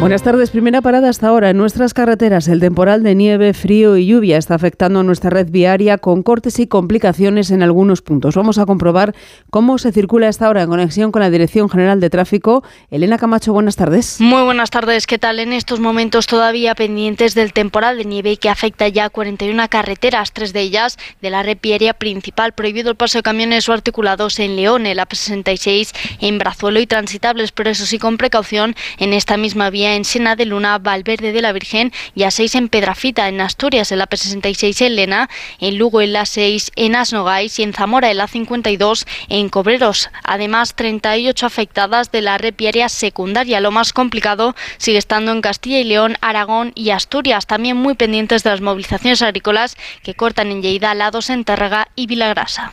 Buenas tardes. Primera parada hasta ahora en nuestras carreteras. El temporal de nieve, frío y lluvia está afectando a nuestra red viaria con cortes y complicaciones en algunos puntos. Vamos a comprobar cómo se circula hasta ahora en conexión con la Dirección General de Tráfico. Elena Camacho, buenas tardes. Muy buenas tardes. ¿Qué tal? En estos momentos todavía pendientes del temporal de nieve que afecta ya 41 carreteras, tres de ellas de la red viaria principal. Prohibido el paso de camiones o articulados en León, en la 66 en Brazuelo y transitables, pero eso sí con precaución en esta misma vía en Sena de Luna, Valverde de la Virgen y a 6 en Pedrafita, en Asturias, en la P66 en Lena, en Lugo en la 6 en Asnogais y en Zamora en la 52 en Cobreros. Además, 38 afectadas de la red viaria secundaria. Lo más complicado sigue estando en Castilla y León, Aragón y Asturias, también muy pendientes de las movilizaciones agrícolas que cortan en Lleida, Lados, en Tárrega y Vilagrasa.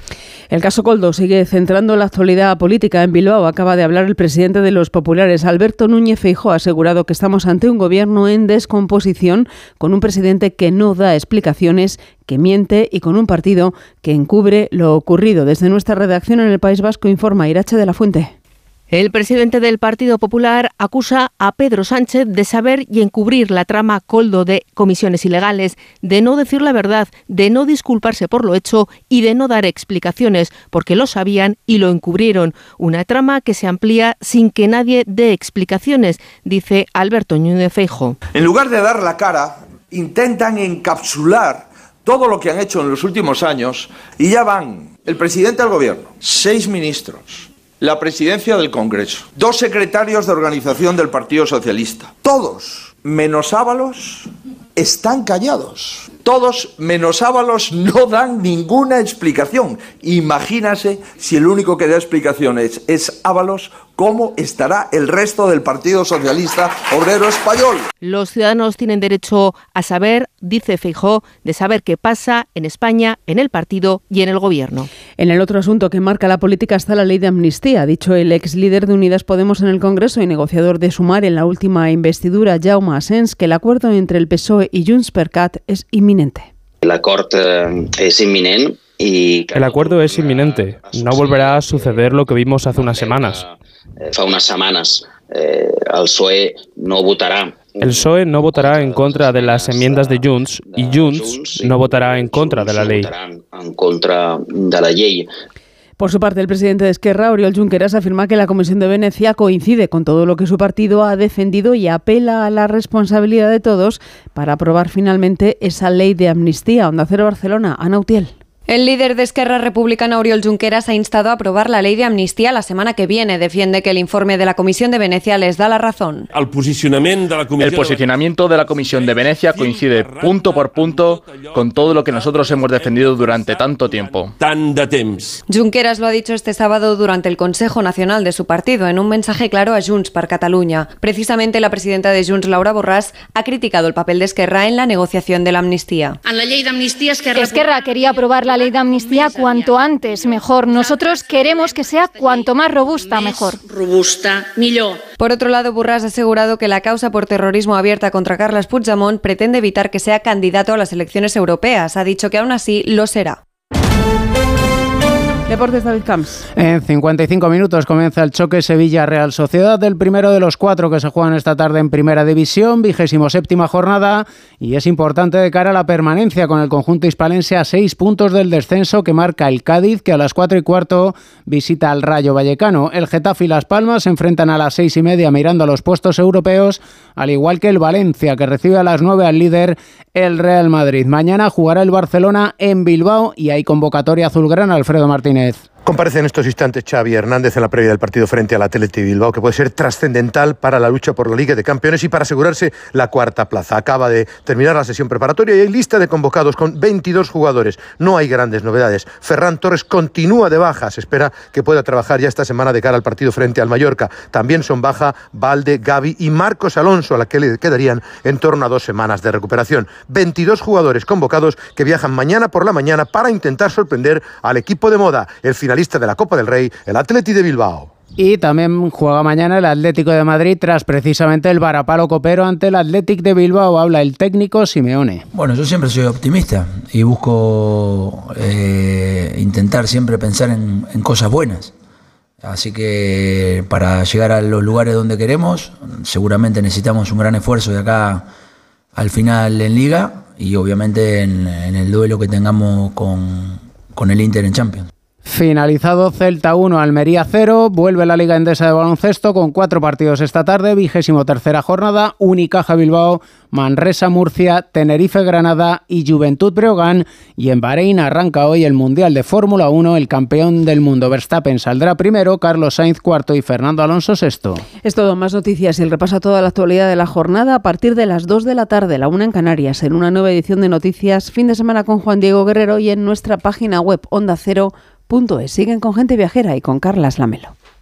El caso Coldo sigue centrando la actualidad política en Bilbao. Acaba de hablar el presidente de los populares, Alberto Núñez Feijóo, ha asegurado que estamos ante un gobierno en descomposición, con un presidente que no da explicaciones, que miente y con un partido que encubre lo ocurrido. Desde nuestra redacción en el País Vasco informa Irache de la Fuente. El presidente del Partido Popular acusa a Pedro Sánchez de saber y encubrir la trama coldo de comisiones ilegales, de no decir la verdad, de no disculparse por lo hecho y de no dar explicaciones, porque lo sabían y lo encubrieron. Una trama que se amplía sin que nadie dé explicaciones, dice Alberto Núñez Feijo. En lugar de dar la cara, intentan encapsular todo lo que han hecho en los últimos años y ya van el presidente del gobierno, seis ministros, la presidencia del Congreso, dos secretarios de organización del Partido Socialista. Todos, menos Ábalos, están callados. Todos, menos Ábalos, no dan ninguna explicación. Imagínase si el único que da explicaciones es Ábalos, cómo estará el resto del Partido Socialista Obrero Español. Los ciudadanos tienen derecho a saber, dice Feijó, de saber qué pasa en España, en el partido y en el gobierno. En el otro asunto que marca la política está la ley de amnistía, ha dicho el ex líder de Unidas Podemos en el Congreso y negociador de Sumar en la última investidura, Jaume Asens, que el acuerdo entre el PSOE y Junts per Cat es inminente. El acuerdo eh, es inminente y... El acuerdo es inminente. No volverá a suceder lo que vimos hace unas semanas. Eh, fa unas semanas eh, el PSOE no votará el PSOE no votará en contra de las enmiendas de Junts y Junts no votará en contra de la ley. En contra de la ley. Por su parte, el presidente de Esquerra, Oriol Junqueras, afirma que la Comisión de Venecia coincide con todo lo que su partido ha defendido y apela a la responsabilidad de todos para aprobar finalmente esa ley de amnistía. Onda Cero Barcelona, Ana Utiel. El líder de Esquerra Republicana, Oriol Junqueras, ha instado a aprobar la ley de amnistía la semana que viene. Defiende que el informe de la Comisión de Venecia les da la razón. El posicionamiento de la Comisión de Venecia coincide punto por punto con todo lo que nosotros hemos defendido durante tanto tiempo. Junqueras lo ha dicho este sábado durante el Consejo Nacional de su partido en un mensaje claro a Junts per Catalunya. Precisamente la presidenta de Junts, Laura Borràs, ha criticado el papel de Esquerra en la negociación de la amnistía. En la ley de amnistía Esquerra, Esquerra quería aprobar la ley de amnistía cuanto antes mejor. Nosotros queremos que sea cuanto más robusta mejor. Robusta. Por otro lado, Burras ha asegurado que la causa por terrorismo abierta contra Carles Puigdemont pretende evitar que sea candidato a las elecciones europeas. Ha dicho que aún así lo será. Deportes David Camps. En 55 minutos comienza el choque Sevilla-Real Sociedad, el primero de los cuatro que se juegan esta tarde en Primera División, vigésimo séptima jornada, y es importante de cara a la permanencia con el conjunto hispalense a seis puntos del descenso que marca el Cádiz, que a las cuatro y cuarto visita al Rayo Vallecano. El Getafe y Las Palmas se enfrentan a las seis y media mirando a los puestos europeos, al igual que el Valencia, que recibe a las nueve al líder el Real Madrid. Mañana jugará el Barcelona en Bilbao y hay convocatoria azulgrana Alfredo Martínez. Gwyneth Comparece en estos instantes Xavi Hernández en la previa del partido frente al Atleti Bilbao, que puede ser trascendental para la lucha por la Liga de Campeones y para asegurarse la cuarta plaza. Acaba de terminar la sesión preparatoria y hay lista de convocados con 22 jugadores. No hay grandes novedades. Ferran Torres continúa de baja. Se espera que pueda trabajar ya esta semana de cara al partido frente al Mallorca. También son baja Valde, Gaby y Marcos Alonso, a la que le quedarían en torno a dos semanas de recuperación. 22 jugadores convocados que viajan mañana por la mañana para intentar sorprender al equipo de moda, el final lista de la Copa del Rey, el Atleti de Bilbao. Y también juega mañana el Atlético de Madrid tras precisamente el varapalo copero ante el Atlético de Bilbao. Habla el técnico Simeone. Bueno, yo siempre soy optimista y busco eh, intentar siempre pensar en, cosas buenas. Así que para llegar a los lugares donde queremos, seguramente necesitamos un gran esfuerzo de acá al final en liga y obviamente en, el duelo que tengamos con, con el Inter en Champions. Finalizado Celta 1, Almería 0, vuelve la Liga Endesa de Baloncesto con cuatro partidos esta tarde, vigésimo tercera jornada, Unicaja Bilbao, Manresa Murcia, Tenerife Granada y Juventud Breogán. Y en Bahrein arranca hoy el Mundial de Fórmula 1, el campeón del mundo Verstappen saldrá primero, Carlos Sainz cuarto y Fernando Alonso sexto. Es todo, más noticias y el repaso a toda la actualidad de la jornada a partir de las 2 de la tarde, la una en Canarias, en una nueva edición de Noticias, fin de semana con Juan Diego Guerrero y en nuestra página web onda cero. Siguen con gente viajera y con Carlas Lamelo.